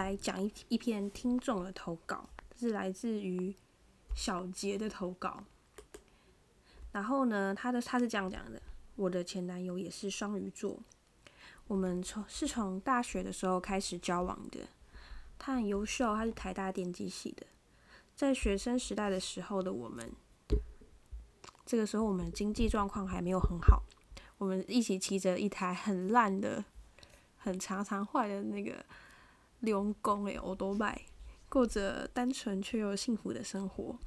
来讲一一篇听众的投稿，是来自于小杰的投稿。然后呢，他的他是这样讲的：我的前男友也是双鱼座，我们从是从大学的时候开始交往的。他很优秀，他是台大电机系的。在学生时代的时候的我们。这个时候我们经济状况还没有很好，我们一起骑着一台很烂的、很常常坏的那个溜工诶，我都拜，过着单纯却又幸福的生活。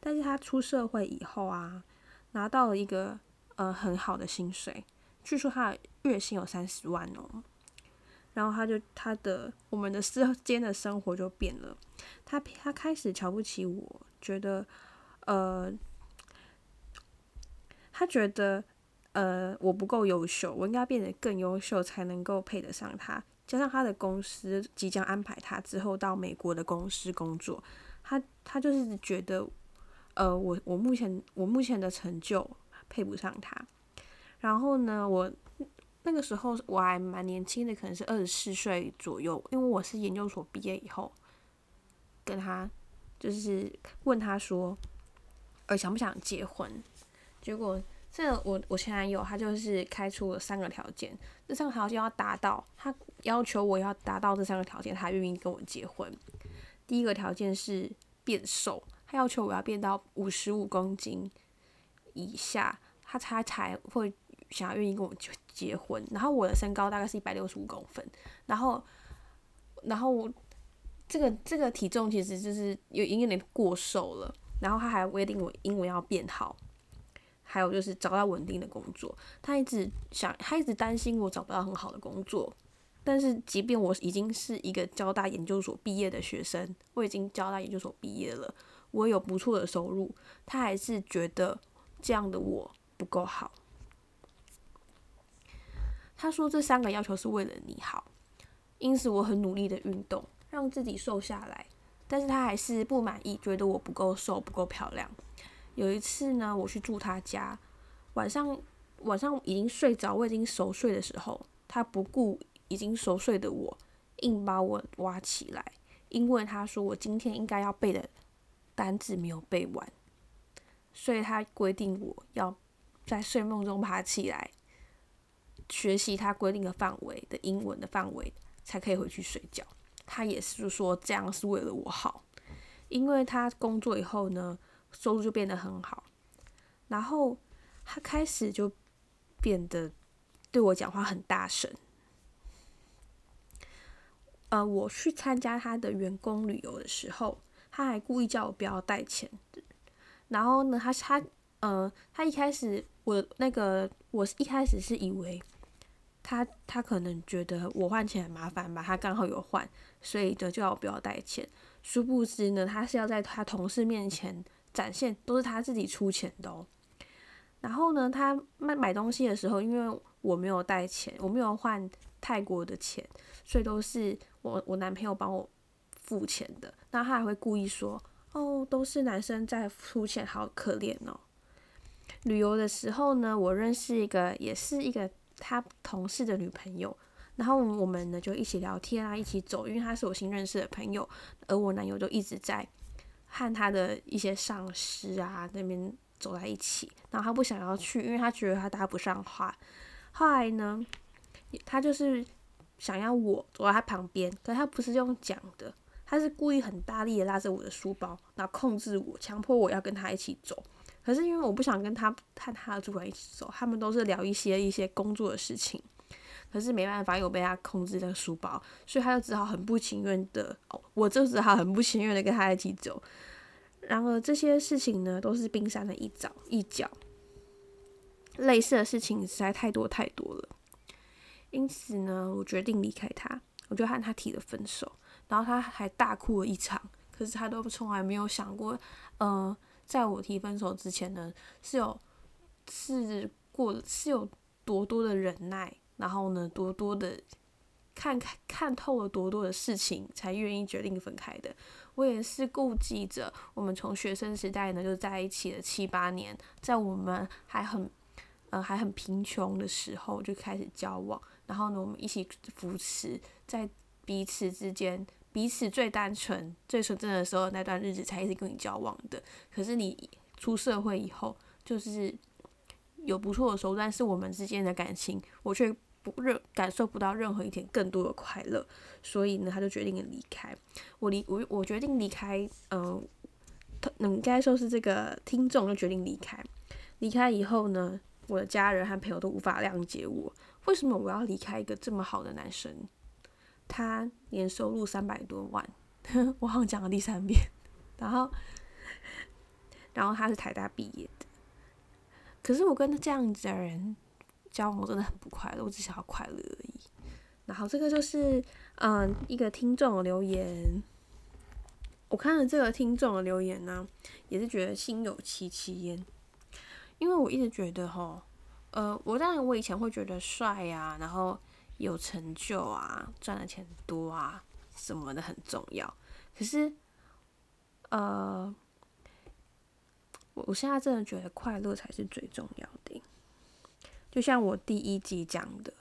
但是他出社会以后啊，拿到了一个呃很好的薪水，据说他月薪有三十万哦。然后他就他的我们的之间的生活就变了，他他开始瞧不起我，觉得呃。他觉得，呃，我不够优秀，我应该变得更优秀才能够配得上他。加上他的公司即将安排他之后到美国的公司工作，他他就是觉得，呃，我我目前我目前的成就配不上他。然后呢，我那个时候我还蛮年轻的，可能是二十四岁左右，因为我是研究所毕业以后，跟他就是问他说，呃，想不想结婚？结果，这我我前男友他就是开出了三个条件，这三个条件要达到，他要求我要达到这三个条件，他愿意跟我结婚。第一个条件是变瘦，他要求我要变到五十五公斤以下，他才才会想要愿意跟我结结婚。然后我的身高大概是一百六十五公分，然后，然后我这个这个体重其实就是有有点过瘦了。然后他还规定我英文要变好。还有就是找到稳定的工作，他一直想，他一直担心我找不到很好的工作。但是，即便我已经是一个交大研究所毕业的学生，我已经交大研究所毕业了，我有不错的收入，他还是觉得这样的我不够好。他说这三个要求是为了你好，因此我很努力的运动，让自己瘦下来。但是他还是不满意，觉得我不够瘦，不够漂亮。有一次呢，我去住他家，晚上晚上已经睡着，我已经熟睡的时候，他不顾已经熟睡的我，硬把我挖起来，因为他说我今天应该要背的单字没有背完，所以他规定我要在睡梦中爬起来，学习他规定的范围的英文的范围，才可以回去睡觉。他也是说这样是为了我好，因为他工作以后呢。收入就变得很好，然后他开始就变得对我讲话很大声。呃，我去参加他的员工旅游的时候，他还故意叫我不要带钱。然后呢，他他呃，他一开始我那个我一开始是以为他他可能觉得我换钱很麻烦吧，他刚好有换，所以就叫我不要带钱。殊不知呢，他是要在他同事面前。展现都是他自己出钱的哦，然后呢，他买买东西的时候，因为我没有带钱，我没有换泰国的钱，所以都是我我男朋友帮我付钱的。那他还会故意说：“哦，都是男生在出钱，好可怜哦。”旅游的时候呢，我认识一个也是一个他同事的女朋友，然后我们呢就一起聊天啊，一起走，因为他是我新认识的朋友，而我男友就一直在。和他的一些上司啊那边走在一起，然后他不想要去，因为他觉得他搭不上话。后来呢，他就是想要我走在他旁边，可他不是用讲的，他是故意很大力的拉着我的书包，然后控制我，强迫我要跟他一起走。可是因为我不想跟他和他的主管一起走，他们都是聊一些一些工作的事情。可是没办法，又被他控制在书包，所以他就只好很不情愿的，我就只好很不情愿的跟他一起走。然而这些事情呢，都是冰山的一角一角，类似的事情实在太多太多了。因此呢，我决定离开他，我就和他提了分手。然后他还大哭了一场，可是他都从来没有想过，呃，在我提分手之前呢，是有是过是有多多的忍耐。然后呢，多多的看看看透了多多的事情，才愿意决定分开的。我也是顾忌着我们从学生时代呢就在一起了七八年，在我们还很呃还很贫穷的时候就开始交往，然后呢，我们一起扶持在彼此之间，彼此最单纯、最纯真的时候那段日子才一直跟你交往的。可是你出社会以后，就是有不错的手段，是我们之间的感情，我却不感受不到任何一点更多的快乐，所以呢，他就决定离开。我离我我决定离开，嗯，他应该说是这个听众就决定离开。离开以后呢，我的家人和朋友都无法谅解我，为什么我要离开一个这么好的男生？他年收入三百多万，我好像讲了第三遍。然后，然后他是台大毕业的，可是我跟这样子的人。交往真的很不快乐，我只想要快乐而已。然后这个就是嗯一个听众的留言，我看了这个听众的留言呢，也是觉得心有戚戚焉。因为我一直觉得哈，呃，我当然我以前会觉得帅呀，然后有成就啊，赚的钱多啊什么的很重要。可是，呃，我我现在真的觉得快乐才是最重要的。就像我第一集讲的，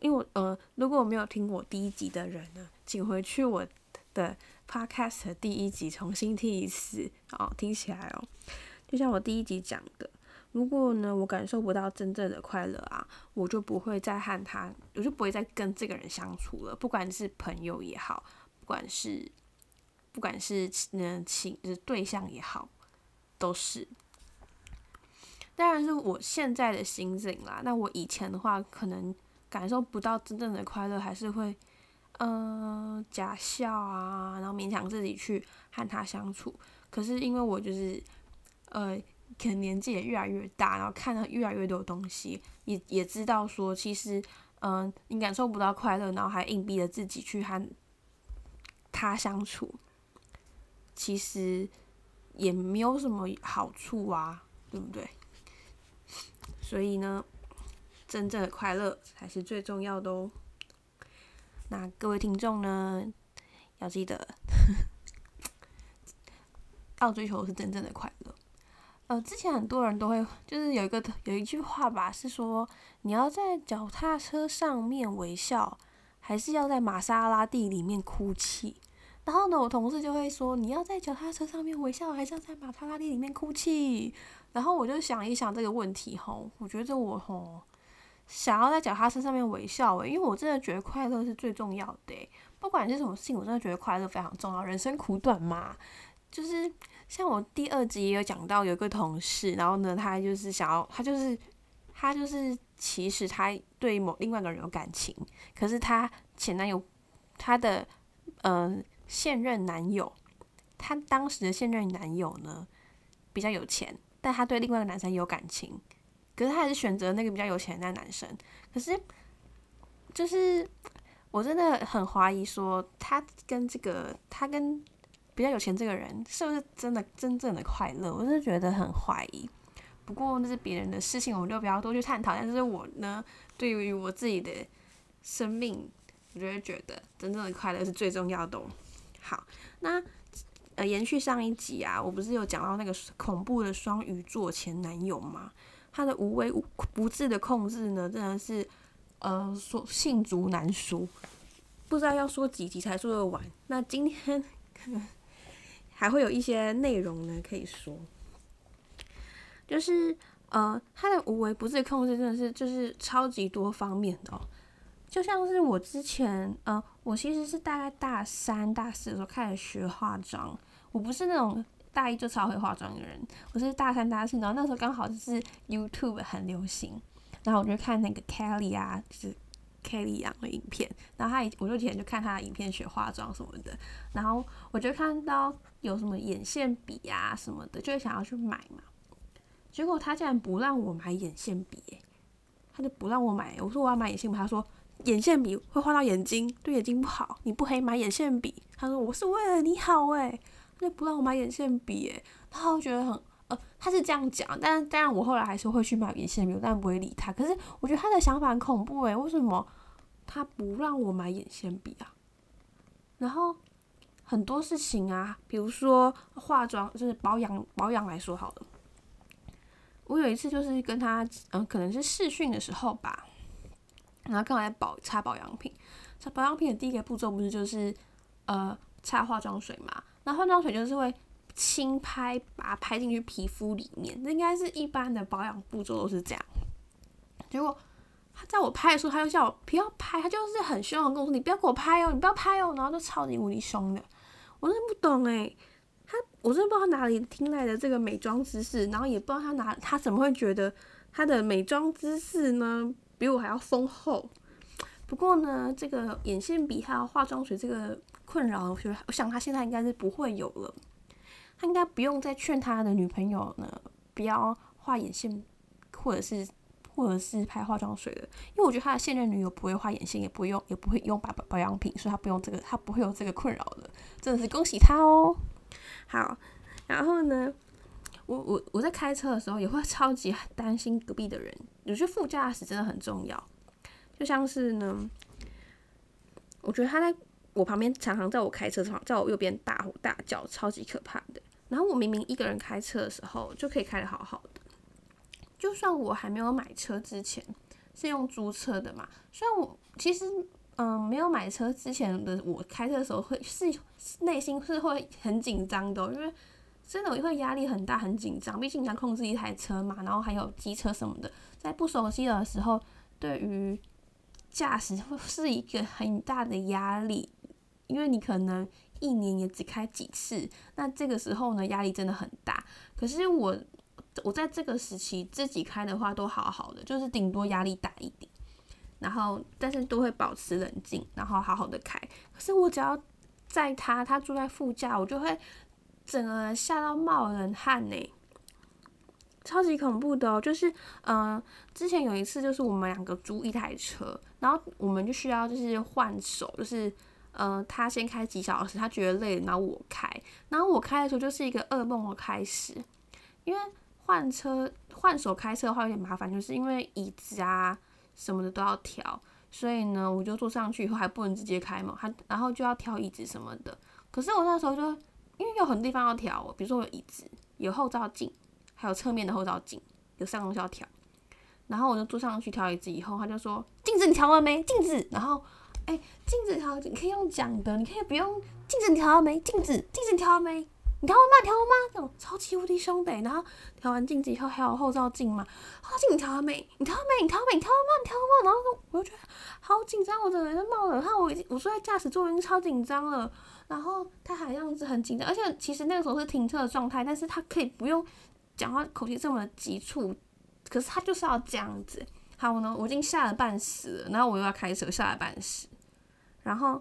因为我呃，如果我没有听我第一集的人呢，请回去我的 podcast 第一集重新听一次哦，听起来哦。就像我第一集讲的，如果呢我感受不到真正的快乐啊，我就不会再和他，我就不会再跟这个人相处了。不管是朋友也好，不管是不管是嗯情就是对象也好，都是。当然是我现在的心境啦。那我以前的话，可能感受不到真正的快乐，还是会，嗯，假笑啊，然后勉强自己去和他相处。可是因为我就是，呃，可能年纪也越来越大，然后看了越来越多东西，也也知道说，其实，嗯，你感受不到快乐，然后还硬逼着自己去和他相处，其实也没有什么好处啊，对不对？所以呢，真正的快乐才是最重要的哦。那各位听众呢，要记得要追求是真正的快乐。呃，之前很多人都会，就是有一个有一句话吧，是说你要在脚踏车上面微笑，还是要在玛莎拉蒂里面哭泣？然后呢，我同事就会说，你要在脚踏车上面微笑，还是要在玛莎拉蒂里面哭泣？然后我就想一想这个问题吼，我觉得我吼想要在脚踏车上面微笑诶，因为我真的觉得快乐是最重要的不管是什么事情，我真的觉得快乐非常重要。人生苦短嘛，就是像我第二集也有讲到，有一个同事，然后呢，他就是想要，他就是他就是其实他对某另外一个人有感情，可是他前男友他的嗯现任男友，他当时的现任男友呢比较有钱。但他对另外一个男生有感情，可是他还是选择那个比较有钱的男生。可是，就是我真的很怀疑，说他跟这个他跟比较有钱这个人是不是真的真正的快乐？我是觉得很怀疑。不过那是别人的事情，我们就不要多去探讨。但是我呢，对于我自己的生命，我就会觉得真正的快乐是最重要的。好，那。延续上一集啊，我不是有讲到那个恐怖的双鱼座前男友吗？他的无微不至的控制呢，真的是呃说罄竹难书，不知道要说几集才说得完。那今天可 能还会有一些内容呢可以说，就是呃他的无微不至的控制真的是就是超级多方面的，就像是我之前呃。我其实是大概大三、大四的时候开始学化妆。我不是那种大一就超会化妆的人，我是大三、大四，然后那时候刚好就是 YouTube 很流行，然后我就看那个 Kelly 啊，就是 Kelly 杨的影片，然后他我就以前就看他的影片学化妆什么的，然后我就看到有什么眼线笔啊什么的，就会想要去买嘛。结果他竟然不让我买眼线笔，他就不让我买。我说我要买眼线笔，他说。眼线笔会画到眼睛，对眼睛不好，你不可以买眼线笔。他说我是为了你好诶，那不让我买眼线笔诶，他会觉得很呃，他是这样讲，但是当然我后来还是会去买眼线笔，但不会理他。可是我觉得他的想法很恐怖诶，为什么他不让我买眼线笔啊？然后很多事情啊，比如说化妆，就是保养保养来说好了，我有一次就是跟他，嗯，可能是试训的时候吧，然后刚好在保擦保养品，擦保养品的第一个步骤不是就是呃擦化妆水嘛？那化妆水就是会轻拍，把它拍进去皮肤里面，那应该是一般的保养步骤都是这样。结果他在我拍的时候，他就叫我不要拍，他就是很凶的跟我说：“你不要给我拍哦，你不要拍哦。”然后就超级无敌凶的，我真的不懂诶。他我真的不知道他哪里听来的这个美妆知识，然后也不知道他哪他怎么会觉得他的美妆知识呢比我还要丰厚。不过呢，这个眼线笔还有化妆水这个困扰，我觉得我想他现在应该是不会有了。他应该不用再劝他的女朋友呢不要画眼线，或者是。或者是拍化妆水的，因为我觉得他的现任女友不会画眼线，也不用，也不会用保保养品，所以他不用这个，他不会有这个困扰的，真的是恭喜他哦。好，然后呢，我我我在开车的时候也会超级担心隔壁的人，我觉得副驾驶真的很重要。就像是呢，我觉得他在我旁边常常在我开车的时候，在我右边大吼大叫，超级可怕的。然后我明明一个人开车的时候就可以开得好好的。就算我还没有买车之前是用租车的嘛，虽然我其实嗯没有买车之前的我开车的时候会是内心是会很紧张的，因为真的我会压力很大很紧张，毕竟你要控制一台车嘛，然后还有机车什么的，在不熟悉的时候，对于驾驶会 是一个很大的压力，因为你可能一年也只开几次，那这个时候呢压力真的很大。可是我。我在这个时期自己开的话都好好的，就是顶多压力大一点，然后但是都会保持冷静，然后好好的开。可是我只要在他，他坐在副驾，我就会整个人吓到冒冷汗呢，超级恐怖的。就是嗯，之前有一次就是我们两个租一台车，然后我们就需要就是换手，就是嗯他先开几小时，他觉得累，然后我开，然后我开的时候就是一个噩梦的开始，因为。换车换手开车的话有点麻烦，就是因为椅子啊什么的都要调，所以呢，我就坐上去以后还不能直接开嘛，还然后就要调椅子什么的。可是我那时候就因为有很多地方要调，比如说有椅子、有后照镜，还有侧面的后照镜，有三个东西要调。然后我就坐上去调椅子以后，他就说镜子你调完没？镜子，然后哎镜子调你可以用讲的，你可以不用镜子调了没？镜子镜子调了没？你调了吗？调了吗？那种超级无敌凶的。然后调完镜子以后，还有后照镜嘛？后照镜你调了没？你调了没？你调了没？你调了吗？你调了吗？然后我就觉得好紧张，我整个人都冒冷汗。我已经我坐在驾驶座已经超紧张了。然后他还样子很紧张，而且其实那个时候是停车的状态，但是他可以不用讲话口气这么急促，可是他就是要这样子。好呢，我已经吓了半死了，然后我又要开车，吓了半死。然后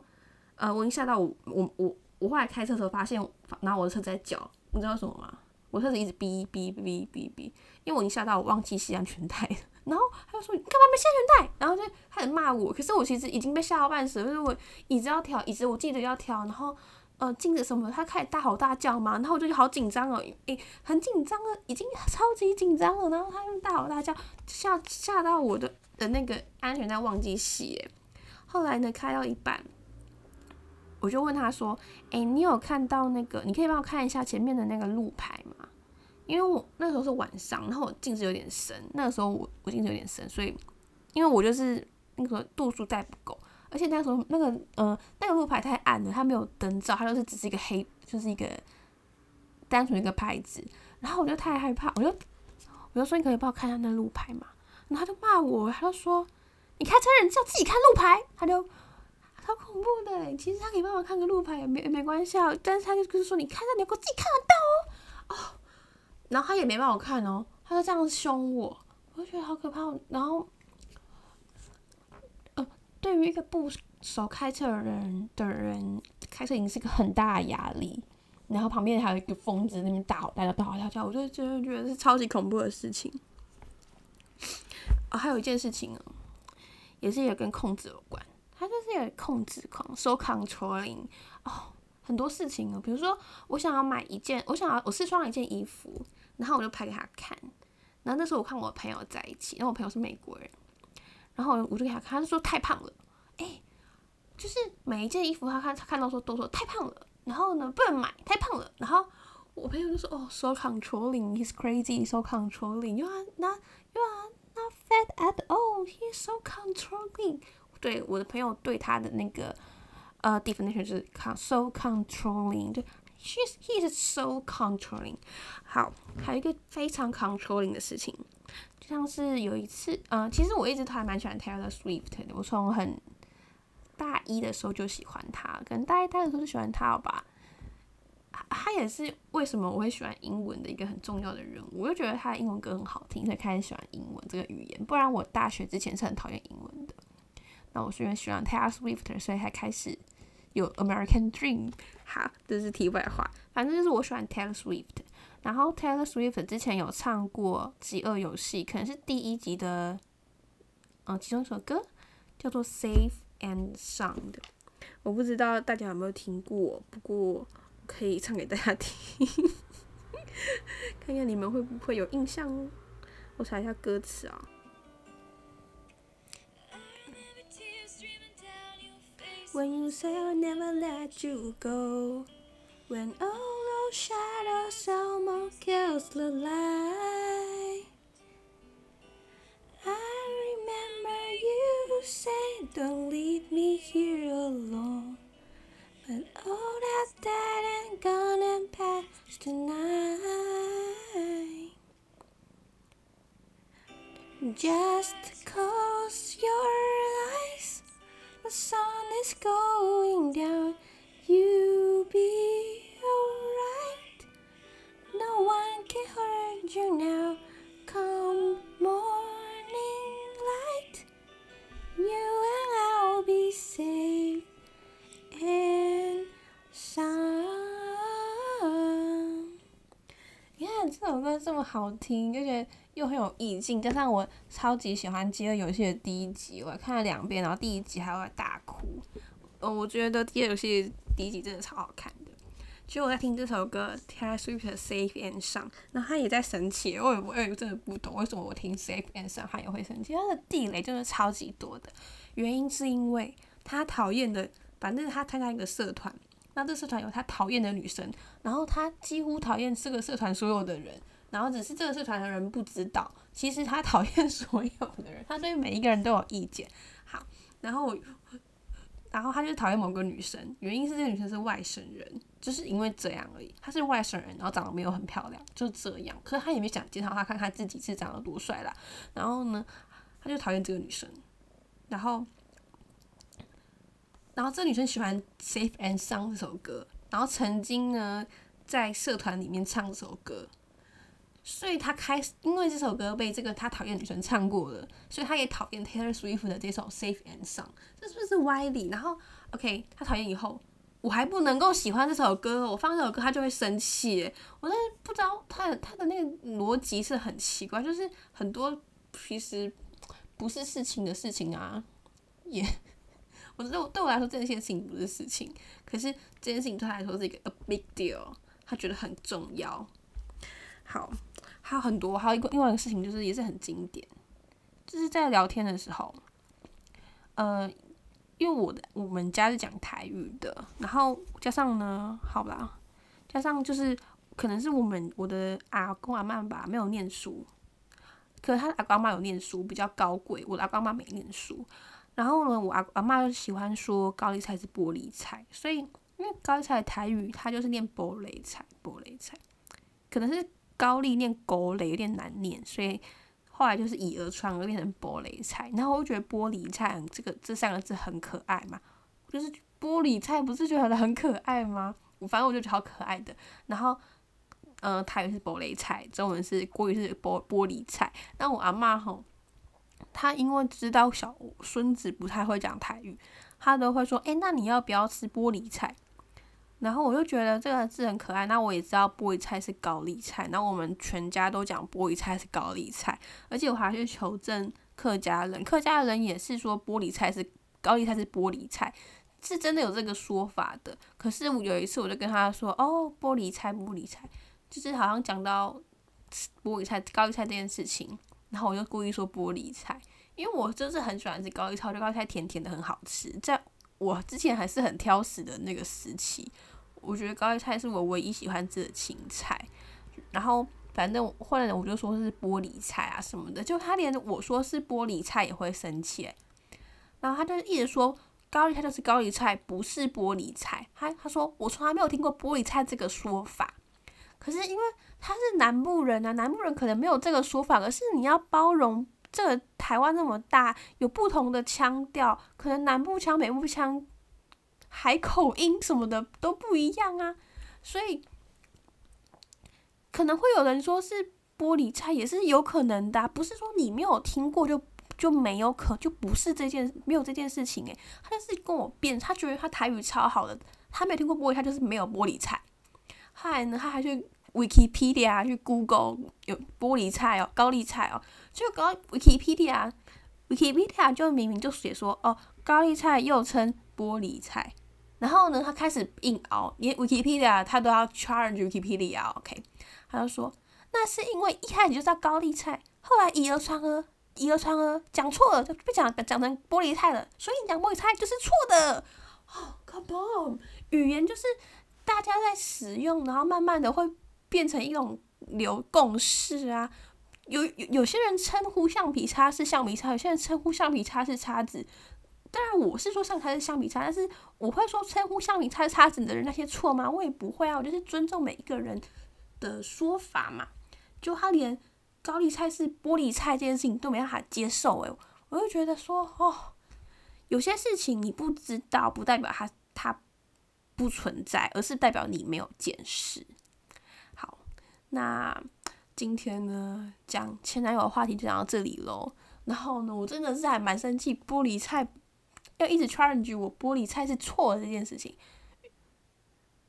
呃，我已经吓到我我我。我后来开车的时候发现，拿我的车在叫，你知道什么吗？我车子一直哔哔哔哔哔，因为我已经吓到我忘记系安全带了。然后他就说你干嘛没系安全带？然后就开始骂我。可是我其实已经被吓到半死，就是我椅子要调，椅子我记得要调，然后呃镜子什么，他开始大吼大叫嘛，然后我就好紧张哦，诶很紧张了，已经超级紧张了。然后他又大吼大叫，吓吓到我的的那个安全带忘记系。后来呢，开到一半。我就问他说：“哎，你有看到那个？你可以帮我看一下前面的那个路牌吗？因为我那时候是晚上，然后我镜子有点深。那个时候我我镜子有点深，所以因为我就是那个度数带不够，而且那时候那个呃那个路牌太暗了，它没有灯照，它就是只是一个黑，就是一个单纯一个牌子。然后我就太害怕，我就我就说你可以帮我看一下那路牌嘛。然后他就骂我，他就说你开车人就要自己看路牌，他就。”超恐怖的！其实他可以帮我看个路牌也没没关系啊，但是他就是说你看到你给我自己看得到哦哦，然后他也没帮我看哦，他就这样凶我，我就觉得好可怕。然后，呃，对于一个不熟开车的人的人，开车已经是一个很大的压力。然后旁边还有一个疯子那边大吼大叫大吼大叫，我就真的觉得是超级恐怖的事情。啊，还有一件事情哦，也是也跟控制有关。他就是有控制狂，so controlling 哦，很多事情哦，比如说我想要买一件，我想要我试穿一件衣服，然后我就拍给他看，然后那时候我看我朋友在一起，然后我朋友是美国人，然后我就给他看，他就说太胖了，哎，就是每一件衣服他看他看到说都说太胖了，然后呢不能买太胖了，然后我朋友就说哦，so controlling，he's crazy，so controlling，you are not you are not fat at all，he's so controlling。对我的朋友对他的那个呃 definition 就是 so controlling，就 she's he is so controlling。好，还有一个非常 controlling 的事情，就像是有一次，嗯、其实我一直都还蛮喜欢 Taylor Swift 的，我从很大一的时候就喜欢他，可能大一、大二的时候就喜欢他了吧。他也是为什么我会喜欢英文的一个很重要的人物，我就觉得他的英文歌很好听，所以开始喜欢英文这个语言。不然我大学之前是很讨厌英文的。那我是因为喜欢 Taylor Swift，所以才开始有 American Dream。好，这是题外话，反正就是我喜欢 Taylor Swift。然后 Taylor Swift 之前有唱过《饥饿游戏》，可能是第一集的，嗯、其中一首歌叫做《Safe and Sound》。我不知道大家有没有听过，不过可以唱给大家听，看看你们会不会有印象哦。我查一下歌词啊。When you say I'll never let you go, when all those shadows almost kills the light. I remember you say don't leave me here alone. But all that's dead and gone and past tonight. Just close your eyes. The sun is going down. You 首歌这么好听，而且又很有意境，加上我超级喜欢《饥饿游戏》的第一集，我看了两遍，然后第一集还会大哭。呃，我觉得《饥饿游戏》第一集真的超好看的。其实我在听这首歌《Taylor Swift 的 Safe and Sound》，然后他也在生气，我也我也真的不懂为什么我听 Safe and Sound 他也会生气，他的地雷真的超级多的。原因是因为他讨厌的，反正他参加一个社团，那这社团有他讨厌的女生，然后他几乎讨厌这个社团所有的人，然后只是这个社团的人不知道，其实他讨厌所有的人，他对每一个人都有意见。好，然后，然后他就讨厌某个女生，原因是这个女生是外省人，就是因为这样而已。她是外省人，然后长得没有很漂亮，就这样。可是他也没想介绍她，看他自己是长得多帅啦。然后呢，他就讨厌这个女生，然后。然后这女生喜欢《Safe and Sound》这首歌，然后曾经呢在社团里面唱这首歌，所以他开始因为这首歌被这个他讨厌的女生唱过了，所以他也讨厌 Taylor Swift 的这首《Safe and Sound》，这是不是歪理？然后 OK，他讨厌以后，我还不能够喜欢这首歌，我放这首歌他就会生气，我真不知道他的他的那个逻辑是很奇怪，就是很多其实不是事情的事情啊，也。我觉得对我来说这件事情不是事情，可是这件事情对他来说是一个 a big deal，他觉得很重要。好，还有很多，还有一个另外一个事情就是也是很经典，就是在聊天的时候，呃，因为我的我们家是讲台语的，然后加上呢，好吧，加上就是可能是我们我的阿公阿妈吧没有念书，可是他阿公阿妈有念书，比较高贵，我的阿公阿妈没念书。然后呢，我阿阿妈就喜欢说高丽菜是玻璃菜，所以因为高丽菜的台语它就是念玻璃菜，玻璃菜，可能是高丽念狗雷有点难念，所以后来就是以讹传讹变成玻璃菜。然后我觉得玻璃菜这个这三个字很可爱嘛，就是玻璃菜不是觉得很可爱吗？我反正我就觉得好可爱的。然后，呃，台语是玻璃菜，中文是国语是玻玻璃菜。那我阿妈吼。他因为知道小孙子不太会讲台语，他都会说：“诶，那你要不要吃玻璃菜？”然后我就觉得这个字很可爱。那我也知道玻璃菜是高丽菜，那我们全家都讲玻璃菜是高丽菜，而且我还去求证客家人，客家人也是说玻璃菜是高丽菜是玻璃菜，是真的有这个说法的。可是有一次我就跟他说：“哦，玻璃菜，玻璃菜，就是好像讲到玻璃菜、高丽菜这件事情。”然后我就故意说玻璃菜，因为我就是很喜欢吃高丽菜，我觉得高丽菜甜甜的很好吃。在我之前还是很挑食的那个时期，我觉得高丽菜是我唯一喜欢吃的青菜。然后反正后来我就说是玻璃菜啊什么的，就他连我说是玻璃菜也会生气。然后他就一直说高丽菜就是高丽菜，不是玻璃菜。他他说我从来没有听过玻璃菜这个说法。可是因为他是南部人啊，南部人可能没有这个说法。可是你要包容这个台湾那么大，有不同的腔调，可能南部腔、北部腔。海口音什么的都不一样啊，所以可能会有人说是玻璃菜，也是有可能的，不是说你没有听过就就没有可就不是这件没有这件事情诶，他就是跟我辩，他觉得他台语超好的，他没有听过玻璃菜就是没有玻璃菜。后来呢，他还去 Wikipedia 去 Google 有玻璃菜哦，高丽菜哦，就高 Wikipedia，Wikipedia 就明明就写说哦，高丽菜又称玻璃菜。然后呢，他开始硬熬，连 Wikipedia 他都要 charge Wikipedia，OK？他就说，那是因为一开始就叫高丽菜，后来以讹传讹，以讹传讹，讲错了就被讲讲成玻璃菜了，所以讲玻璃菜就是错的。哦，come on，语言就是大家在使用，然后慢慢的会变成一种流共识啊。有有有些人称呼橡皮擦是橡皮擦，有些人称呼橡皮擦是叉子。当然，我是说橡皮擦是橡皮擦，但是我会说称呼橡皮擦叉子的人那些错吗？我也不会啊，我就是尊重每一个人的说法嘛。就他连高丽菜是玻璃菜这件事情都没办法接受，诶，我就觉得说，哦，有些事情你不知道，不代表他他不存在，而是代表你没有见识。好，那今天呢讲前男友的话题就讲到这里喽。然后呢，我真的是还蛮生气，玻璃菜。要一直 challenge 我玻璃菜是错的这件事情，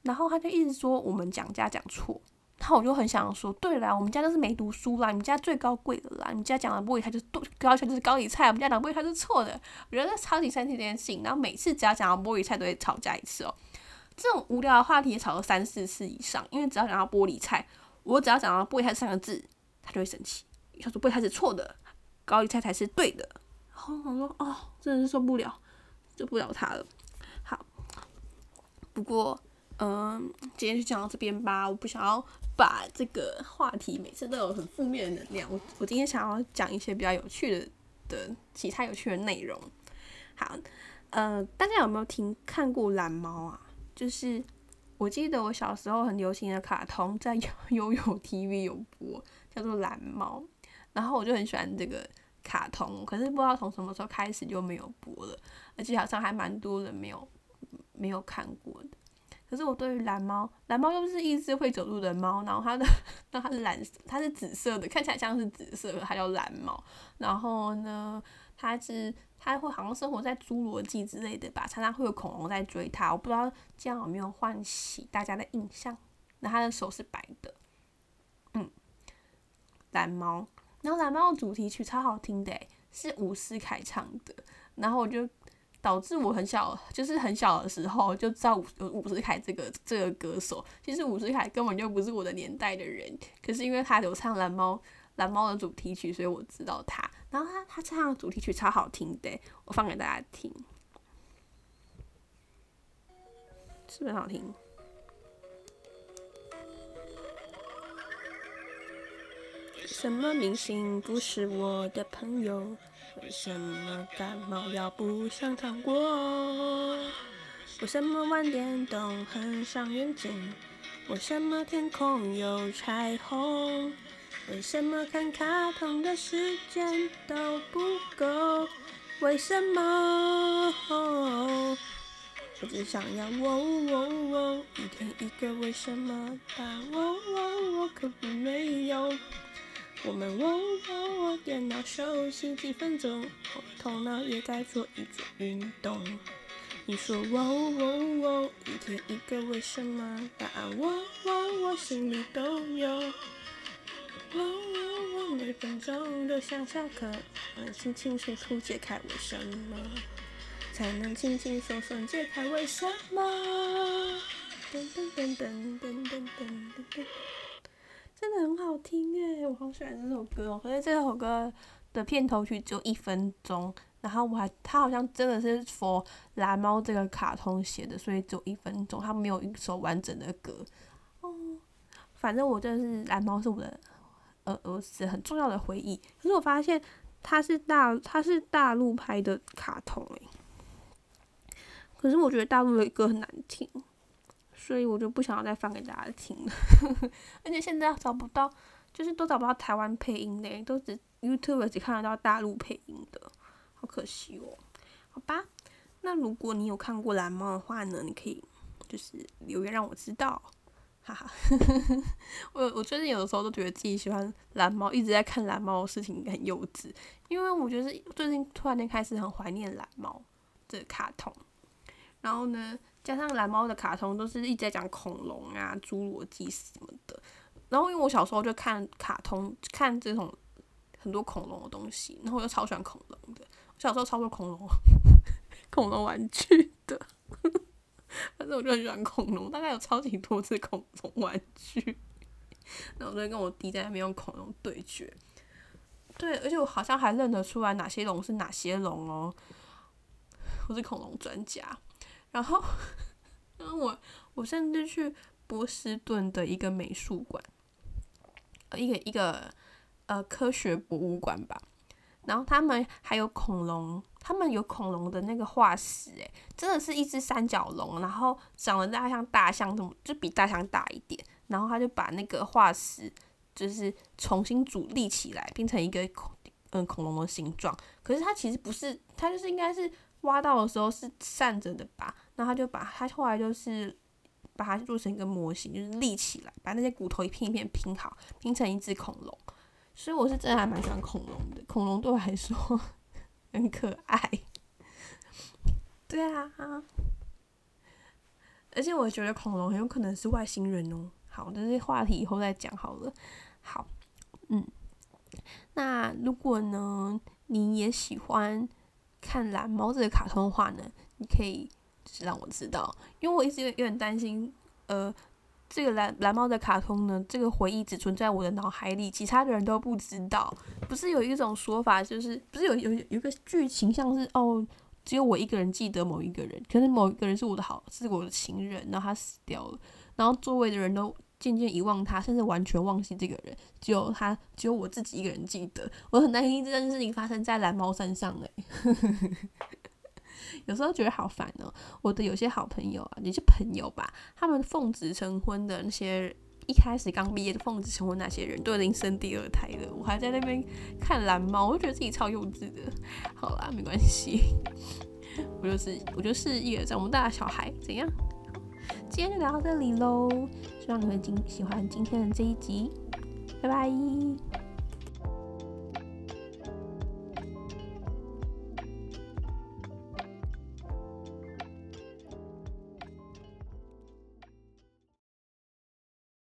然后他就一直说我们讲家讲错，然后我就很想说，对啦，我们家都是没读书啦，你们家最高贵的啦，你们家讲的玻璃菜就是高全就是高丽菜，我们家讲玻璃菜是错的，我觉得超级生气这件事情，然后每次只要讲到玻璃菜都会吵架一次哦，这种无聊的话题也吵了三四次以上，因为只要讲到玻璃菜，我只要讲到玻璃菜三个字，他就会生气，他说玻璃菜是错的，高丽菜才是对的，然后我说哦，真的是受不了。就不了他了。好，不过，嗯，今天就讲到这边吧。我不想要把这个话题每次都有很负面的能量。我我今天想要讲一些比较有趣的的其他有趣的内容。好，呃，大家有没有听看过蓝猫啊？就是我记得我小时候很流行的卡通，在 悠悠 TV 有播，叫做蓝猫。然后我就很喜欢这个。卡通，可是不知道从什么时候开始就没有播了，而且好像还蛮多人没有没有看过的。可是我对于蓝猫，蓝猫又是一只会走路的猫，然后它的，那它是蓝，它是紫色的，看起来像是紫色的，它叫蓝猫。然后呢，它是它会好像生活在侏罗纪之类的吧，常常会有恐龙在追它。我不知道这样有没有唤起大家的印象。那它的手是白的，嗯，蓝猫。然后蓝猫的主题曲超好听的，是伍思凯唱的。然后我就导致我很小，就是很小的时候就知道伍伍思凯这个这个歌手。其实伍思凯根本就不是我的年代的人，可是因为他有唱蓝猫蓝猫的主题曲，所以我知道他。然后他他唱的主题曲超好听的，我放给大家听，是不是很好听？什么明星不是我的朋友？为什么感冒药不想糖果？为什么玩电动很伤眼睛？为什么天空有彩虹？为什么看卡通的时间都不够？为什么？我只想要喔喔喔，一天一个为什么？但喔喔喔可不没有。我们喔喔喔，电脑休息几分钟，我头脑也在做一做运动。你说喔喔喔，一天一个为什么？答案喔喔喔，心里都有。喔喔喔，每分钟都想下课，能清清楚楚解开为什么？才能轻轻松松解开为什么？噔噔噔噔噔噔噔噔。真的很好听诶，我好喜欢这首歌哦。可是这首歌的片头曲只有一分钟，然后我还他好像真的是 for 蓝猫这个卡通写的，所以只有一分钟，他没有一首完整的歌。哦，反正我真的是蓝猫是我的呃儿子很重要的回忆。可是我发现他是大他是大陆拍的卡通诶，可是我觉得大陆的歌很难听，所以我就不想要再放给大家听了。而且现在找不到，就是都找不到台湾配音的，都只 YouTube 只看得到大陆配音的。好可惜哦，好吧，那如果你有看过蓝猫的话呢，你可以就是留言让我知道，哈哈。我我最近有的时候都觉得自己喜欢蓝猫，一直在看蓝猫的事情很幼稚，因为我觉得最近突然间开始很怀念蓝猫的卡通，然后呢，加上蓝猫的卡通都是一直在讲恐龙啊、侏罗纪什么的，然后因为我小时候就看卡通，看这种很多恐龙的东西，然后我就超喜欢恐龙的。我小时候超多恐龙，恐龙玩具的，反正我就很喜欢恐龙，大概有超级多只恐龙玩具，然后我就跟我弟在那边用恐龙对决，对，而且我好像还认得出来哪些龙是哪些龙哦，我是恐龙专家，然后，然后我我甚至去波士顿的一个美术馆，呃，一个一个呃科学博物馆吧。然后他们还有恐龙，他们有恐龙的那个化石，诶，真的是一只三角龙，然后长得大概像大象这么，就比大象大一点。然后他就把那个化石就是重新组立起来，变成一个恐嗯恐龙的形状。可是它其实不是，它就是应该是挖到的时候是散着的吧？然后他就把它后来就是把它做成一个模型，就是立起来，把那些骨头一片一片拼好，拼成一只恐龙。所以我是真的还蛮喜欢恐龙的，恐龙对我来说很可爱。对啊，而且我觉得恐龙很有可能是外星人哦。好，这些话题以后再讲好了。好，嗯，那如果呢你也喜欢看蓝猫这个卡通的话呢，你可以就是让我知道，因为我一直有有点担心，呃。这个蓝蓝猫的卡通呢，这个回忆只存在我的脑海里，其他的人都不知道。不是有一种说法，就是不是有有有一个剧情，像是哦，只有我一个人记得某一个人，可是某一个人是我的好，是我的情人，然后他死掉了，然后周围的人都渐渐遗忘他，甚至完全忘记这个人，只有他，只有我自己一个人记得。我很担心这件事情发生在蓝猫身上诶。有时候觉得好烦哦。我的有些好朋友啊，有些朋友吧，他们奉子成婚的那些，一开始刚毕业就奉子成婚那些人，都已经生第二胎了。我还在那边看蓝猫，我就觉得自己超幼稚的。好啦，没关系，我就是我就是一个长不大的小孩，怎样？今天就聊到这里喽，希望你会今喜欢今天的这一集，拜拜。